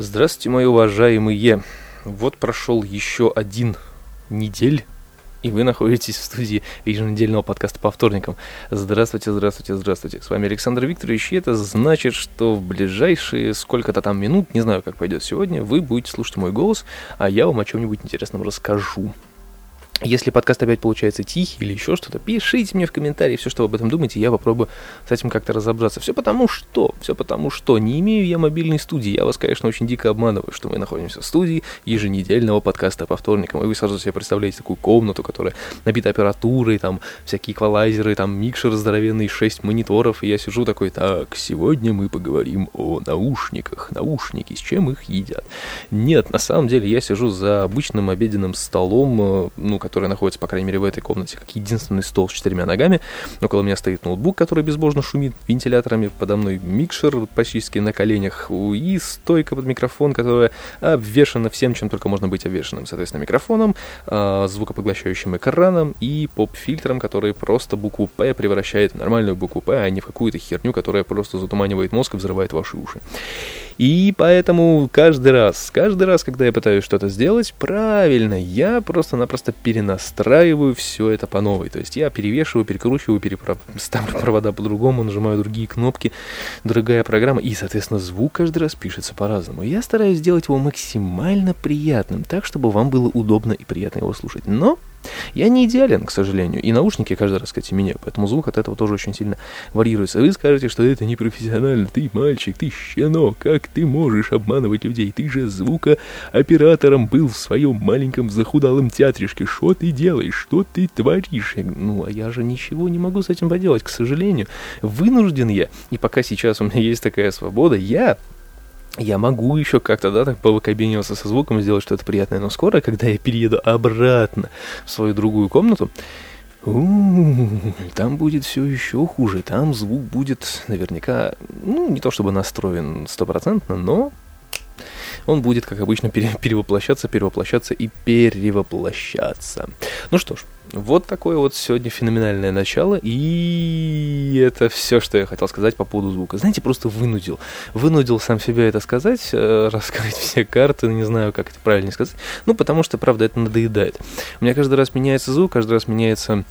Здравствуйте, мои уважаемые. Вот прошел еще один недель, и вы находитесь в студии еженедельного подкаста по вторникам. Здравствуйте, здравствуйте, здравствуйте. С вами Александр Викторович, и это значит, что в ближайшие сколько-то там минут, не знаю, как пойдет сегодня, вы будете слушать мой голос, а я вам о чем-нибудь интересном расскажу. Если подкаст опять получается тихий или еще что-то, пишите мне в комментарии все, что вы об этом думаете, я попробую с этим как-то разобраться. Все потому что, все потому что, не имею я мобильной студии, я вас, конечно, очень дико обманываю, что мы находимся в студии еженедельного подкаста по вторникам, и вы сразу себе представляете такую комнату, которая набита аппаратурой, там, всякие эквалайзеры, там, микшер здоровенный, 6 мониторов, и я сижу такой, так, сегодня мы поговорим о наушниках, наушники, с чем их едят. Нет, на самом деле я сижу за обычным обеденным столом, э, ну, который находится, по крайней мере, в этой комнате, как единственный стол с четырьмя ногами. Около меня стоит ноутбук, который безбожно шумит вентиляторами. Подо мной микшер почти на коленях и стойка под микрофон, которая обвешена всем, чем только можно быть обвешенным. Соответственно, микрофоном, а, звукопоглощающим экраном и поп-фильтром, который просто букву «П» превращает в нормальную букву «П», а не в какую-то херню, которая просто затуманивает мозг и взрывает ваши уши. И поэтому каждый раз, каждый раз, когда я пытаюсь что-то сделать, правильно, я просто-напросто перенастраиваю все это по новой. То есть я перевешиваю, перекручиваю, переправ... ставлю провода по-другому, нажимаю другие кнопки, другая программа, и, соответственно, звук каждый раз пишется по-разному. Я стараюсь сделать его максимально приятным, так, чтобы вам было удобно и приятно его слушать. Но я не идеален, к сожалению, и наушники каждый раз, кстати, меняю, поэтому звук от этого тоже очень сильно варьируется. Вы скажете, что это не профессионально, ты мальчик, ты щенок, как ты можешь обманывать людей? Ты же звукооператором был в своем маленьком захудалом театришке. Что ты делаешь? Что ты творишь? Ну, а я же ничего не могу с этим поделать, к сожалению. Вынужден я, и пока сейчас у меня есть такая свобода, я я могу еще как-то, да, так повыкабиниваться со звуком, сделать что-то приятное, но скоро, когда я перееду обратно в свою другую комнату, там будет все еще хуже. Там звук будет наверняка, ну, не то чтобы настроен стопроцентно, но он будет, как обычно, перевоплощаться, перевоплощаться и перевоплощаться. Ну что ж, вот такое вот сегодня феноменальное начало, и это все, что я хотел сказать по поводу звука. Знаете, просто вынудил. Вынудил сам себя это сказать, э, раскрыть все карты, не знаю, как это правильно сказать. Ну, потому что, правда, это надоедает. У меня каждый раз меняется звук, каждый раз меняется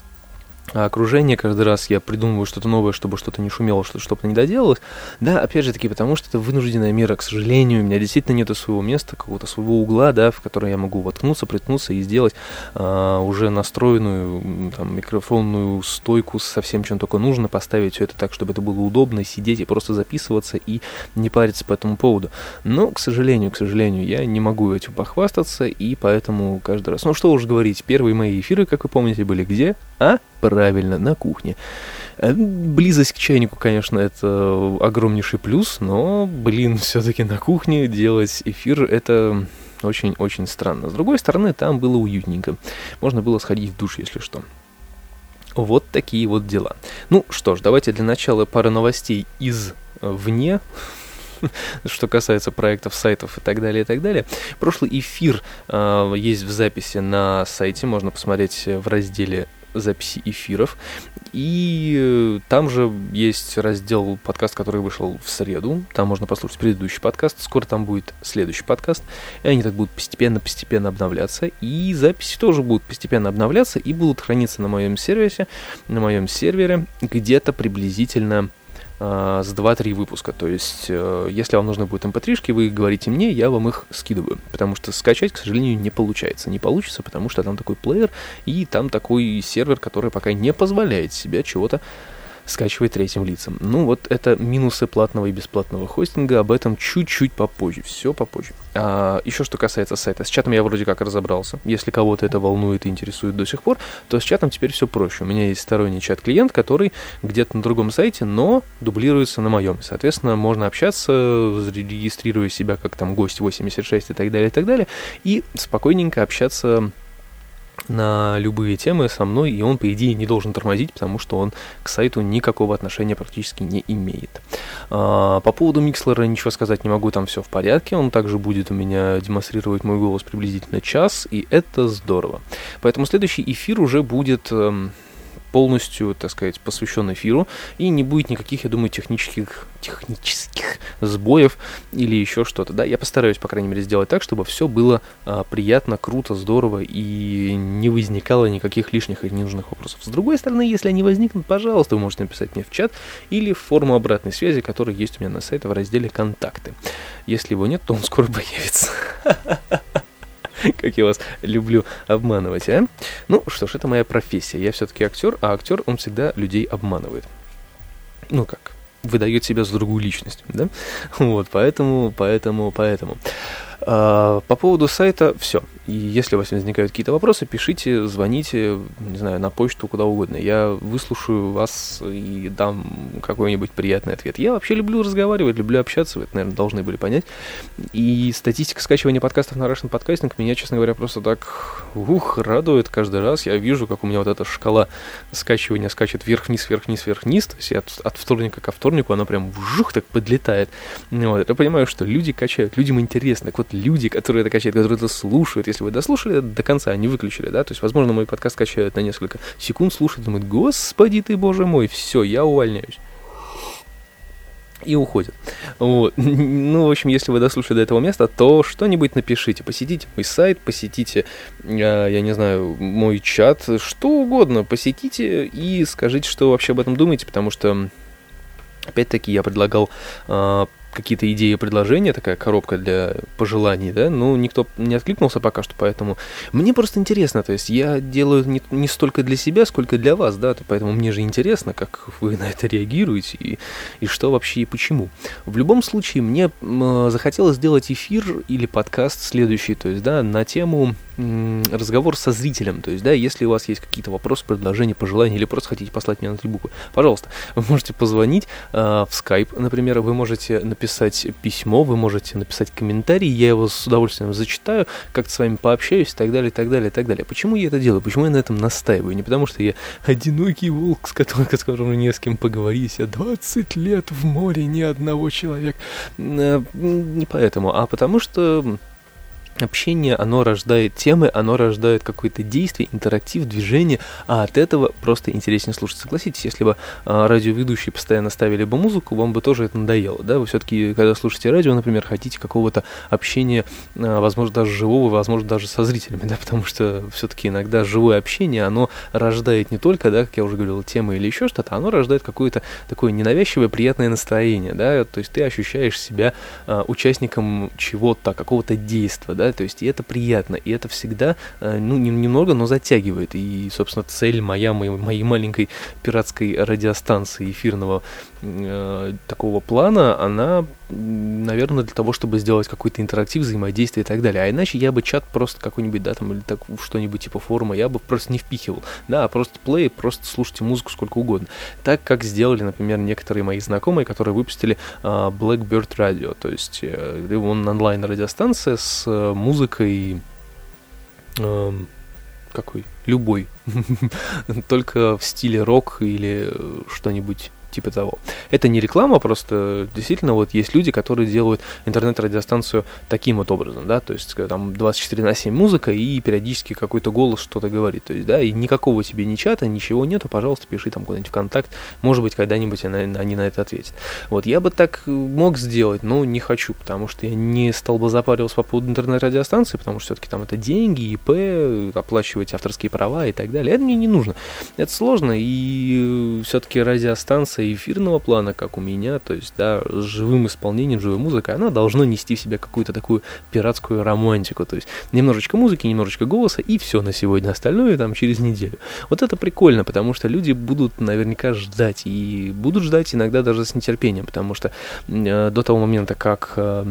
окружение, каждый раз я придумываю что-то новое, чтобы что-то не шумело, что-то не доделалось. Да, опять же таки, потому что это вынужденная мера, к сожалению, у меня действительно нет своего места, какого-то своего угла, да, в который я могу воткнуться, приткнуться и сделать а, уже настроенную там, микрофонную стойку со всем, чем только нужно, поставить все это так, чтобы это было удобно, сидеть и просто записываться и не париться по этому поводу. Но, к сожалению, к сожалению, я не могу этим похвастаться, и поэтому каждый раз... Ну, что уж говорить, первые мои эфиры, как вы помните, были где? А? Правильно, на кухне. Э, близость к чайнику, конечно, это огромнейший плюс, но, блин, все-таки на кухне делать эфир это очень-очень странно. С другой стороны, там было уютненько. Можно было сходить в душ, если что. Вот такие вот дела. Ну что ж, давайте для начала пара новостей из э, вне что касается проектов, сайтов и так далее, и так далее. Прошлый эфир э, есть в записи на сайте, можно посмотреть в разделе записи эфиров. И э, там же есть раздел подкаст, который вышел в среду. Там можно послушать предыдущий подкаст. Скоро там будет следующий подкаст. И они так будут постепенно-постепенно обновляться. И записи тоже будут постепенно обновляться и будут храниться на моем сервисе, на моем сервере где-то приблизительно э, с 2-3 выпуска. То есть, э, если вам нужны будут mp 3 вы говорите мне, я вам их скидываю. Потому что скачать, к сожалению, не получается. Не получится, потому что там такой плеер и там такой сервер, который пока не позволяет себе чего-то скачивать третьим лицам. Ну вот это минусы платного и бесплатного хостинга, об этом чуть-чуть попозже, все попозже. А, еще что касается сайта, с чатом я вроде как разобрался. Если кого-то это волнует и интересует до сих пор, то с чатом теперь все проще. У меня есть сторонний чат-клиент, который где-то на другом сайте, но дублируется на моем. Соответственно, можно общаться, регистрируя себя как там гость 86 и так далее, и так далее, и спокойненько общаться на любые темы со мной, и он, по идее, не должен тормозить, потому что он к сайту никакого отношения практически не имеет. А, по поводу Микслера ничего сказать не могу, там все в порядке, он также будет у меня демонстрировать мой голос приблизительно час, и это здорово. Поэтому следующий эфир уже будет... Эм, полностью, так сказать, посвящен эфиру, и не будет никаких, я думаю, технических, технических сбоев или еще что-то, да, я постараюсь, по крайней мере, сделать так, чтобы все было а, приятно, круто, здорово и не возникало никаких лишних и ненужных вопросов. С другой стороны, если они возникнут, пожалуйста, вы можете написать мне в чат или в форму обратной связи, которая есть у меня на сайте в разделе «Контакты». Если его нет, то он скоро появится. Как я вас люблю обманывать, а? Ну что ж, это моя профессия. Я все-таки актер, а актер, он всегда людей обманывает. Ну как, выдает себя за другую личность, да? Вот, поэтому, поэтому, поэтому. А, по поводу сайта все. И если у вас возникают какие-то вопросы, пишите, звоните, не знаю, на почту, куда угодно. Я выслушаю вас и дам какой-нибудь приятный ответ. Я вообще люблю разговаривать, люблю общаться, вы это, наверное, должны были понять. И статистика скачивания подкастов на Russian Podcasting меня, честно говоря, просто так, ух, радует каждый раз. Я вижу, как у меня вот эта шкала скачивания скачет вверх-вниз, вверх-вниз, вверх-вниз. То есть от, от вторника ко вторнику она прям вжух так подлетает. Вот. Я понимаю, что люди качают, людям интересно. Так вот, люди, которые это качают, которые это слушают, если вы дослушали до конца, не выключили, да, то есть, возможно, мой подкаст качают на несколько секунд, слушают, думают, господи ты, боже мой, все, я увольняюсь и уходят. Вот. Ну, в общем, если вы дослушали до этого места, то что-нибудь напишите. Посетите мой сайт, посетите, э, я не знаю, мой чат, что угодно. Посетите и скажите, что вообще об этом думаете, потому что, опять-таки, я предлагал э, какие-то идеи, предложения, такая коробка для пожеланий, да, ну, никто не откликнулся пока что, поэтому мне просто интересно, то есть я делаю не, не столько для себя, сколько для вас, да, поэтому мне же интересно, как вы на это реагируете и, и что вообще и почему. В любом случае, мне захотелось сделать эфир или подкаст следующий, то есть, да, на тему разговор со зрителем. То есть, да, если у вас есть какие-то вопросы, предложения, пожелания, или просто хотите послать мне на три буквы, пожалуйста, вы можете позвонить э, в Skype, например, вы можете написать письмо, вы можете написать комментарий, я его с удовольствием зачитаю, как-то с вами пообщаюсь и так далее, и так далее, и так далее. Почему я это делаю? Почему я на этом настаиваю? Не потому, что я одинокий волк, с которым, с которым не с кем поговорить, я 20 лет в море, ни одного человека. Э, не поэтому, а потому что общение, оно рождает темы, оно рождает какое-то действие, интерактив, движение, а от этого просто интереснее слушать. Согласитесь, если бы а, радиоведущие постоянно ставили бы музыку, вам бы тоже это надоело, да? Вы все-таки, когда слушаете радио, например, хотите какого-то общения, а, возможно, даже живого, возможно, даже со зрителями, да, потому что все-таки иногда живое общение, оно рождает не только, да, как я уже говорил, темы или еще что-то, оно рождает какое-то такое ненавязчивое, приятное настроение, да, то есть ты ощущаешь себя а, участником чего-то, какого-то действия, да, то есть и это приятно, и это всегда, э, ну, немного, но затягивает, и, собственно, цель моя, моей, моей маленькой пиратской радиостанции эфирного э, такого плана, она, наверное, для того, чтобы сделать какой-то интерактив, взаимодействие и так далее, а иначе я бы чат просто какой-нибудь, да, там, или так, что-нибудь типа форума, я бы просто не впихивал, да, а просто плей, просто слушайте музыку сколько угодно, так как сделали, например, некоторые мои знакомые, которые выпустили э, Blackbird Radio, то есть э, он онлайн-радиостанция с э, музыкой э, какой? Любой. Только в стиле рок или что-нибудь типа того. Это не реклама, просто действительно вот есть люди, которые делают интернет-радиостанцию таким вот образом, да, то есть там 24 на 7 музыка и периодически какой-то голос что-то говорит, то есть, да, и никакого тебе ни чата, ничего нету, пожалуйста, пиши там куда-нибудь в контакт, может быть, когда-нибудь они на это ответят. Вот, я бы так мог сделать, но не хочу, потому что я не стал бы запариваться по поводу интернет-радиостанции, потому что все-таки там это деньги, ИП, оплачивать авторские права и так далее, это мне не нужно. Это сложно, и все-таки радиостанция эфирного плана, как у меня, то есть, да, с живым исполнением, живой музыкой, она должна нести в себе какую-то такую пиратскую романтику, то есть немножечко музыки, немножечко голоса, и все на сегодня, остальное там через неделю. Вот это прикольно, потому что люди будут наверняка ждать, и будут ждать иногда даже с нетерпением, потому что э, до того момента, как... Э,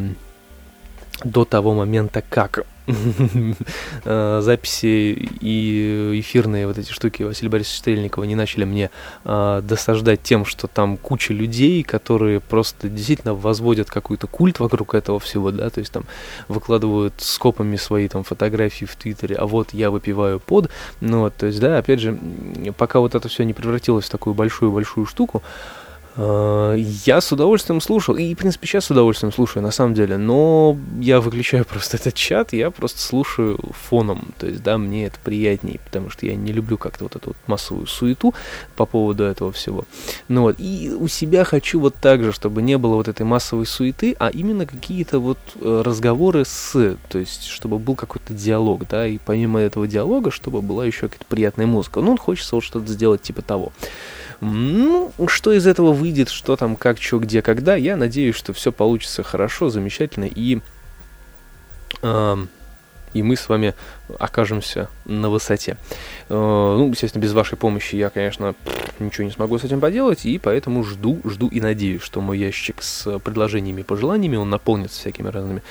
до того момента, как записи и эфирные вот эти штуки Василия Борисовича Стрельникова не начали мне э, досаждать тем, что там куча людей, которые просто действительно возводят какой-то культ вокруг этого всего, да, то есть там выкладывают скопами свои там фотографии в Твиттере, а вот я выпиваю под, ну вот, то есть, да, опять же, пока вот это все не превратилось в такую большую-большую штуку, Э, я с удовольствием слушал, и, в принципе, сейчас с удовольствием слушаю, на самом деле, но я выключаю просто этот чат, я просто слушаю фоном, то есть, да, мне это приятнее, потому что я не люблю как-то вот эту вот массовую суету по поводу этого всего. Ну вот, и у себя хочу вот так же, чтобы не было вот этой массовой суеты, а именно какие-то вот э, разговоры с, то есть, чтобы был какой-то диалог, да, и помимо этого диалога, чтобы была еще какая-то приятная музыка. Ну, хочется вот что-то сделать типа того. Ну, что из этого выйдет, что там, как, что, где, когда, я надеюсь, что все получится хорошо, замечательно, и, э, и мы с вами окажемся на высоте. Э, ну, естественно, без вашей помощи я, конечно, ничего не смогу с этим поделать, и поэтому жду, жду и надеюсь, что мой ящик с предложениями и пожеланиями, он наполнится всякими разными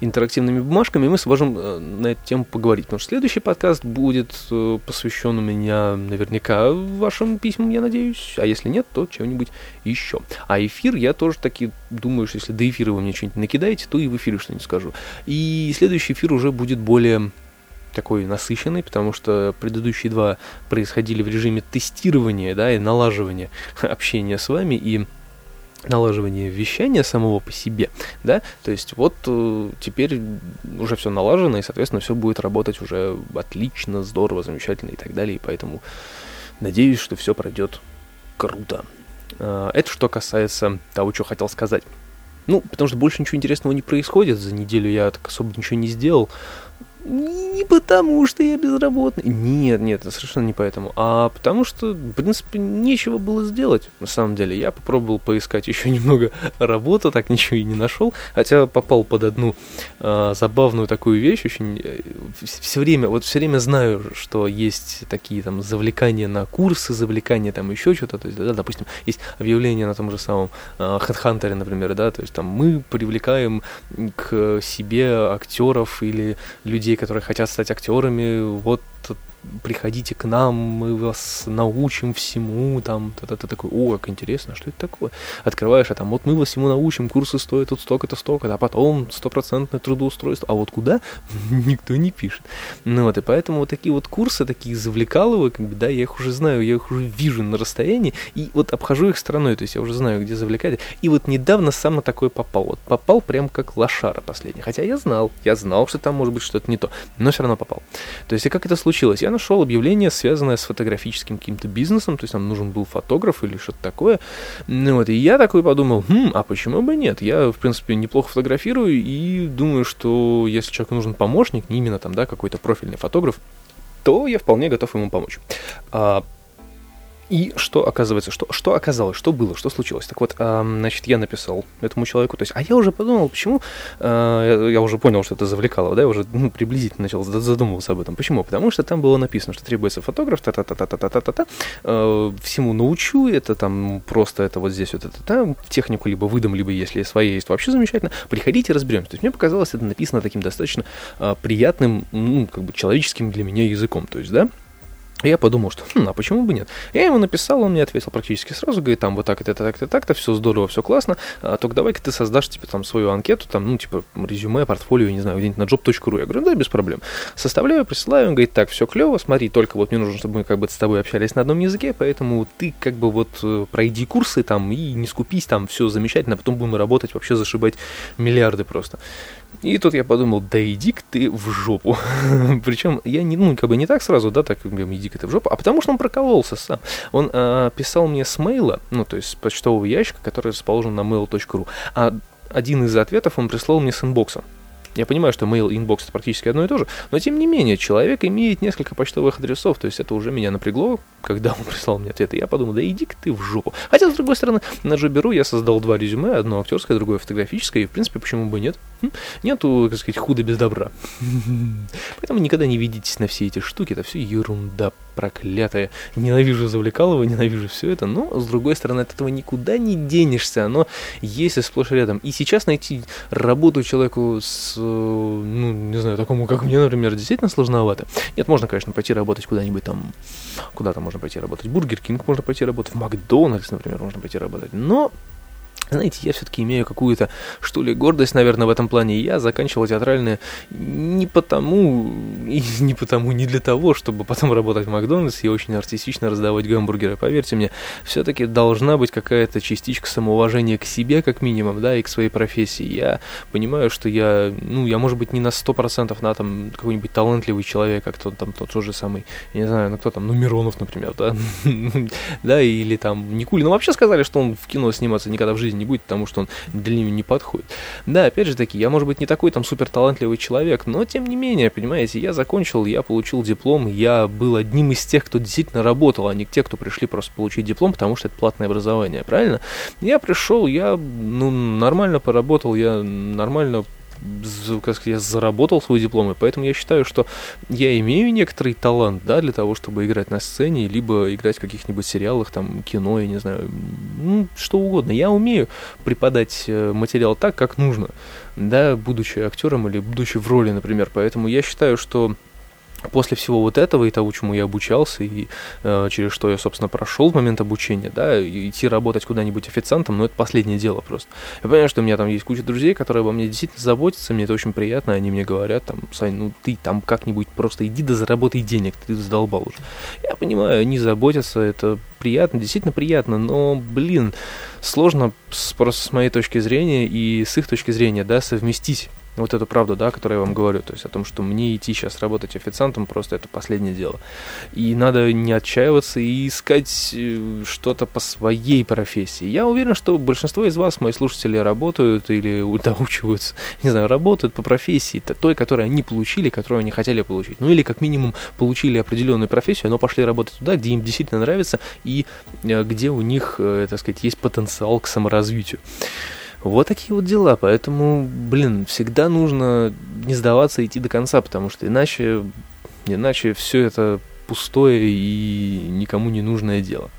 интерактивными бумажками, мы сможем э, на эту тему поговорить. Потому что следующий подкаст будет э, посвящен у меня наверняка вашим письмам, я надеюсь. А если нет, то чего-нибудь еще. А эфир я тоже таки думаю, что если до эфира вы мне что-нибудь накидаете, то и в эфире что-нибудь скажу. И следующий эфир уже будет более такой насыщенный, потому что предыдущие два происходили в режиме тестирования, да, и налаживания общения с вами, и налаживание вещания самого по себе, да, то есть вот э, теперь уже все налажено, и, соответственно, все будет работать уже отлично, здорово, замечательно и так далее, и поэтому надеюсь, что все пройдет круто. Э, это что касается того, что хотел сказать. Ну, потому что больше ничего интересного не происходит, за неделю я так особо ничего не сделал, не потому, что я безработный. Нет, нет, совершенно не поэтому. А потому что, в принципе, нечего было сделать. На самом деле, я попробовал поискать еще немного работы, так ничего и не нашел. Хотя попал под одну э, забавную такую вещь. Очень э, все время, вот все время знаю, что есть такие там завлекания на курсы, завлекания там еще что-то. То есть, да, допустим, есть объявление на том же самом э, Headhunter, например, да, то есть там мы привлекаем к себе актеров или людей, которые хотят стать актерами, вот приходите к нам, мы вас научим всему, там, ты, такой, о, как интересно, что это такое? Открываешь, а там, вот мы вас всему научим, курсы стоят тут столько-то, столько а потом стопроцентное трудоустройство, а вот куда? Никто не пишет. Ну вот, и поэтому вот такие вот курсы, такие завлекаловые, как бы, да, я их уже знаю, я их уже вижу на расстоянии, и вот обхожу их стороной, то есть я уже знаю, где завлекать. И вот недавно сам на такое попал, вот попал прям как лошара последний, хотя я знал, я знал, что там может быть что-то не то, но все равно попал. То есть, и как это случилось? Я нашел объявление, связанное с фотографическим каким-то бизнесом, то есть нам нужен был фотограф или что-то такое. Ну вот, и я такой подумал, хм, а почему бы нет? Я, в принципе, неплохо фотографирую и думаю, что если человеку нужен помощник, не именно там, да, какой-то профильный фотограф, то я вполне готов ему помочь. А, и что оказывается, что, что оказалось, что было, что случилось? Так вот, э, значит, я написал этому человеку, то есть, а я уже подумал, почему, э, я, уже понял, что это завлекало, да, я уже ну, приблизительно начал задумываться об этом. Почему? Потому что там было написано, что требуется фотограф, та-та-та-та-та-та-та-та, э, всему научу, это там просто это вот здесь вот это, там технику либо выдам, либо если свои есть, вообще замечательно, приходите, разберемся. То есть мне показалось, это написано таким достаточно э, приятным, ну, как бы человеческим для меня языком, то есть, да, я подумал, что, хм, а почему бы нет? Я ему написал, он мне ответил практически сразу, говорит, там вот так, это, так, это, так-то, все здорово, все классно, а, только давай-ка ты создашь, типа, там, свою анкету, там, ну, типа, резюме, портфолио, не знаю, где-нибудь на job.ru. Я говорю, да, без проблем. Составляю, присылаю, он говорит, так, все клево, смотри, только вот мне нужно, чтобы мы как бы с тобой общались на одном языке, поэтому ты как бы вот э, пройди курсы там и не скупись, там, все замечательно, а потом будем работать, вообще зашибать миллиарды просто. И тут я подумал, да иди-ка ты в жопу. Причем я не, ну, как бы не так сразу, да, так, иди-ка ты в жопу, а потому что он прокололся сам. Он э, писал мне с мейла, ну, то есть с почтового ящика, который расположен на mail.ru, а один из ответов он прислал мне с инбокса. Я понимаю, что mail и inbox это практически одно и то же, но тем не менее, человек имеет несколько почтовых адресов, то есть это уже меня напрягло, когда он прислал мне ответ, и я подумал, да иди-ка ты в жопу. Хотя, с другой стороны, на Жоберу я создал два резюме, одно актерское, другое фотографическое, и, в принципе, почему бы нет? Нету, так сказать, худа без добра. Поэтому никогда не ведитесь на все эти штуки, это все ерунда проклятая. Ненавижу завлекалово, ненавижу все это, но, с другой стороны, от этого никуда не денешься, оно есть и сплошь рядом. И сейчас найти работу человеку с, ну, не знаю, такому, как мне, например, действительно сложновато. Нет, можно, конечно, пойти работать куда-нибудь там, куда-то можно пойти работать. Бургер Кинг можно пойти работать, в Макдональдс, например, можно пойти работать, но знаете, я все-таки имею какую-то, что ли, гордость, наверное, в этом плане. Я заканчивал театральное не потому, и не потому, не для того, чтобы потом работать в Макдональдсе и очень артистично раздавать гамбургеры. Поверьте мне, все-таки должна быть какая-то частичка самоуважения к себе, как минимум, да, и к своей профессии. Я понимаю, что я, ну, я, может быть, не на 100% на там какой-нибудь талантливый человек, как тот там тот же самый, я не знаю, ну, кто там, ну, Миронов, например, да, да, или там Никулин. Ну, вообще сказали, что он в кино сниматься никогда в жизни не будет, потому что он для него не подходит. Да, опять же таки, я, может быть, не такой там супер талантливый человек, но тем не менее, понимаете, я закончил, я получил диплом, я был одним из тех, кто действительно работал, а не те, кто пришли просто получить диплом, потому что это платное образование, правильно? Я пришел, я ну, нормально поработал, я нормально как сказать, я заработал свой диплом, и поэтому я считаю, что я имею некоторый талант, да, для того, чтобы играть на сцене, либо играть в каких-нибудь сериалах, там, кино, я не знаю, ну, что угодно. Я умею преподать э, материал так, как нужно, да, будучи актером или будучи в роли, например, поэтому я считаю, что после всего вот этого и того, чему я обучался, и э, через что я, собственно, прошел в момент обучения, да, идти работать куда-нибудь официантом, ну, это последнее дело просто. Я понимаю, что у меня там есть куча друзей, которые обо мне действительно заботятся, мне это очень приятно, они мне говорят, там, Сань, ну, ты там как-нибудь просто иди да заработай денег, ты задолбал уже. Я понимаю, они заботятся, это приятно, действительно приятно, но, блин, сложно с, просто с моей точки зрения и с их точки зрения, да, совместить вот эту правду, да, которую я вам говорю, то есть о том, что мне идти сейчас работать официантом, просто это последнее дело. И надо не отчаиваться и искать э, что-то по своей профессии. Я уверен, что большинство из вас, мои слушатели, работают или доучиваются, не знаю, работают по профессии, той, которую они получили, которую они хотели получить. Ну или как минимум получили определенную профессию, но пошли работать туда, где им действительно нравится и э, где у них, э, так сказать, есть потенциал к саморазвитию. Вот такие вот дела, поэтому, блин, всегда нужно не сдаваться и идти до конца, потому что иначе, иначе все это пустое и никому не нужное дело.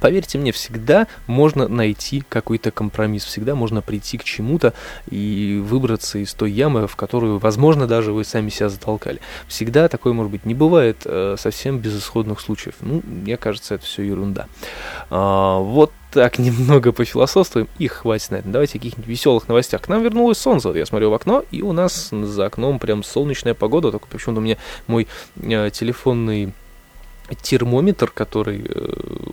Поверьте мне, всегда можно найти какой-то компромисс, всегда можно прийти к чему-то и выбраться из той ямы, в которую, возможно, даже вы сами себя затолкали. Всегда такое, может быть, не бывает э, совсем безысходных случаев. Ну, мне кажется, это все ерунда. А, вот так немного пофилософствуем и хватит на это. Давайте о каких-нибудь веселых новостях. К нам вернулось солнце. Я смотрю в окно, и у нас за окном прям солнечная погода. Только почему-то у меня мой э, телефонный термометр, который э,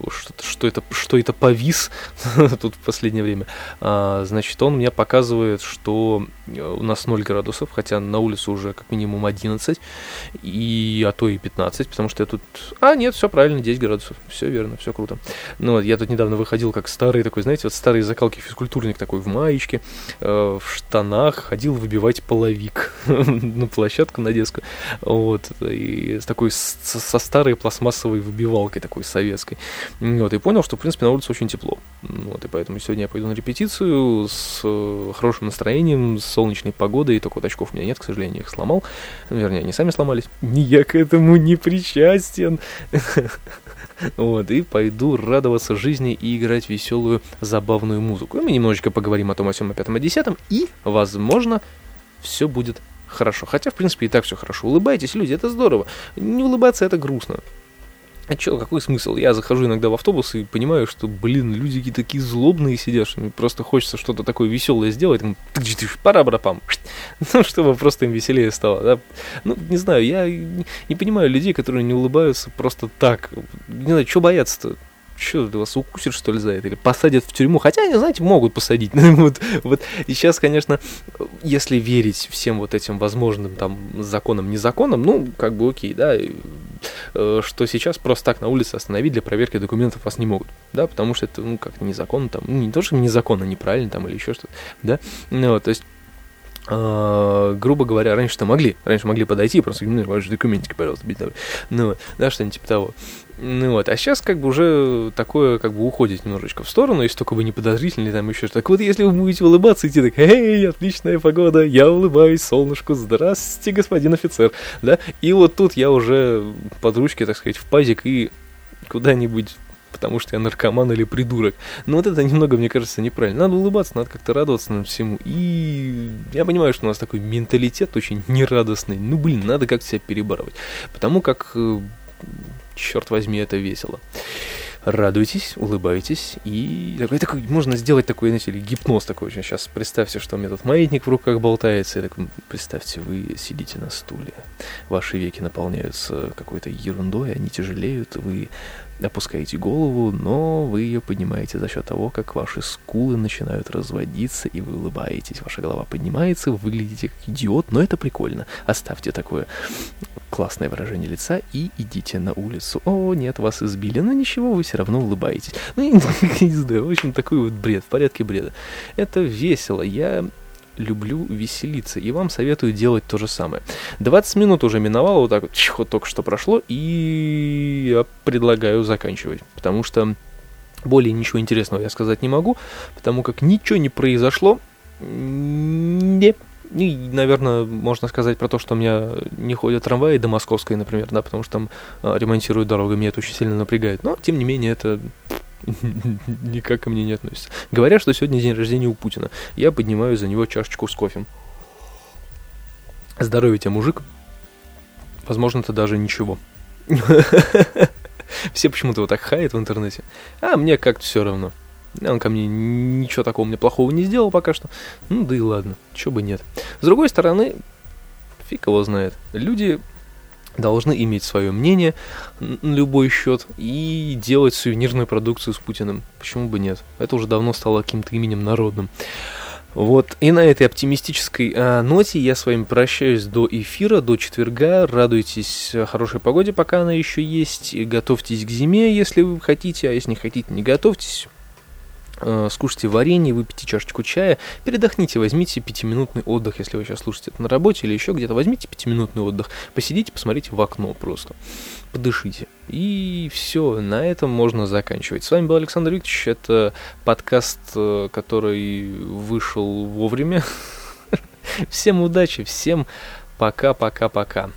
что, что это что это повис тут в последнее время, а, значит, он мне показывает, что э, у нас 0 градусов, хотя на улице уже как минимум 11, и а то и 15, потому что я тут... А, нет, все правильно, 10 градусов, все верно, все круто. Ну вот, я тут недавно выходил как старый такой, знаете, вот старый закалки физкультурник такой в маечке, э, в штанах, ходил выбивать половик на площадку на детскую, вот, и такой со старой пластмассовой пластмассовой выбивалкой такой советской. Вот, и понял, что, в принципе, на улице очень тепло. Вот, и поэтому сегодня я пойду на репетицию с э, хорошим настроением, с солнечной погодой, только вот очков у меня нет, к сожалению, их сломал. Вернее, они сами сломались. Я к этому не причастен. Вот, и пойду радоваться жизни и играть веселую, забавную музыку. И мы немножечко поговорим о том, о сём, о пятом, о десятом, и, возможно, все будет хорошо. Хотя, в принципе, и так все хорошо. Улыбайтесь, люди, это здорово. Не улыбаться это грустно. А чё, какой смысл? Я захожу иногда в автобус и понимаю, что, блин, люди какие такие злобные сидят, что просто хочется что-то такое веселое сделать. Пора братам. Ну, чтобы просто им веселее стало. Да? Ну, не знаю, я не, понимаю людей, которые не улыбаются просто так. Не знаю, что бояться-то? Что, вас укусят, что ли, за это? Или посадят в тюрьму? Хотя, они, знаете, могут посадить. вот, вот. И сейчас, конечно, если верить всем вот этим возможным там законам, незаконам, ну, как бы окей, да, э, что сейчас просто так на улице остановить для проверки документов вас не могут, да, потому что это, ну, как незаконно там, ну, не то, что незаконно, неправильно там или еще что-то, да, ну, вот, то есть грубо говоря, раньше-то могли, раньше могли подойти, просто, ну, ваши документики, пожалуйста, бить, ну, да, что-нибудь типа того. Ну вот, а сейчас как бы уже такое как бы уходит немножечко в сторону, если только вы не подозрительный там еще что-то. Так вот, если вы будете улыбаться, идти так, эй, отличная погода, я улыбаюсь, солнышку, здравствуйте, господин офицер, да, и вот тут я уже под ручки, так сказать, в пазик и куда-нибудь потому что я наркоман или придурок. Но вот это немного, мне кажется, неправильно. Надо улыбаться, надо как-то радоваться на всему. И я понимаю, что у нас такой менталитет очень нерадостный. Ну, блин, надо как-то себя перебарывать. Потому как э, черт возьми, это весело. радуйтесь, улыбайтесь, и такой, такой, можно сделать такой, знаете, гипноз такой очень. Сейчас представьте, что у меня тут маятник в руках болтается, и так, представьте, вы сидите на стуле, ваши веки наполняются какой-то ерундой, они тяжелеют, вы опускаете голову, но вы ее поднимаете за счет того, как ваши скулы начинают разводиться, и вы улыбаетесь, ваша голова поднимается, вы выглядите как идиот, но это прикольно. Оставьте такое классное выражение лица и идите на улицу. О, нет, вас избили, но ничего, вы все равно улыбаетесь. Ну, не знаю, в общем, такой вот бред, в порядке бреда. Это весело. Я люблю веселиться, и вам советую делать то же самое. 20 минут уже миновало, вот так вот, чих, только что прошло, и я предлагаю заканчивать, потому что более ничего интересного я сказать не могу, потому как ничего не произошло, не и, наверное, можно сказать про то, что у меня не ходят трамваи до Московской, например, да, потому что там а, ремонтируют дорогу, меня это очень сильно напрягает. Но, тем не менее, это никак ко мне не относится. Говорят, что сегодня день рождения у Путина. Я поднимаю за него чашечку с кофе. Здоровье тебе, мужик. Возможно, это даже ничего. Все почему-то вот так хаят в интернете. А мне как-то все равно. Он ко мне ничего такого мне плохого не сделал пока что. Ну да и ладно, чего бы нет. С другой стороны, фиг его знает. Люди должны иметь свое мнение на любой счет и делать сувенирную продукцию с Путиным. Почему бы нет? Это уже давно стало каким-то именем народным. Вот, и на этой оптимистической э, ноте я с вами прощаюсь до эфира, до четверга. Радуйтесь хорошей погоде, пока она еще есть. И готовьтесь к зиме, если вы хотите, а если не хотите, не готовьтесь. Э, скушайте варенье, выпейте чашечку чая, передохните, возьмите пятиминутный отдых, если вы сейчас слушаете это на работе или еще где-то, возьмите пятиминутный отдых, посидите, посмотрите в окно просто, подышите. И все, на этом можно заканчивать. С вами был Александр Викторович, это подкаст, э, который вышел вовремя. Всем удачи, всем пока-пока-пока.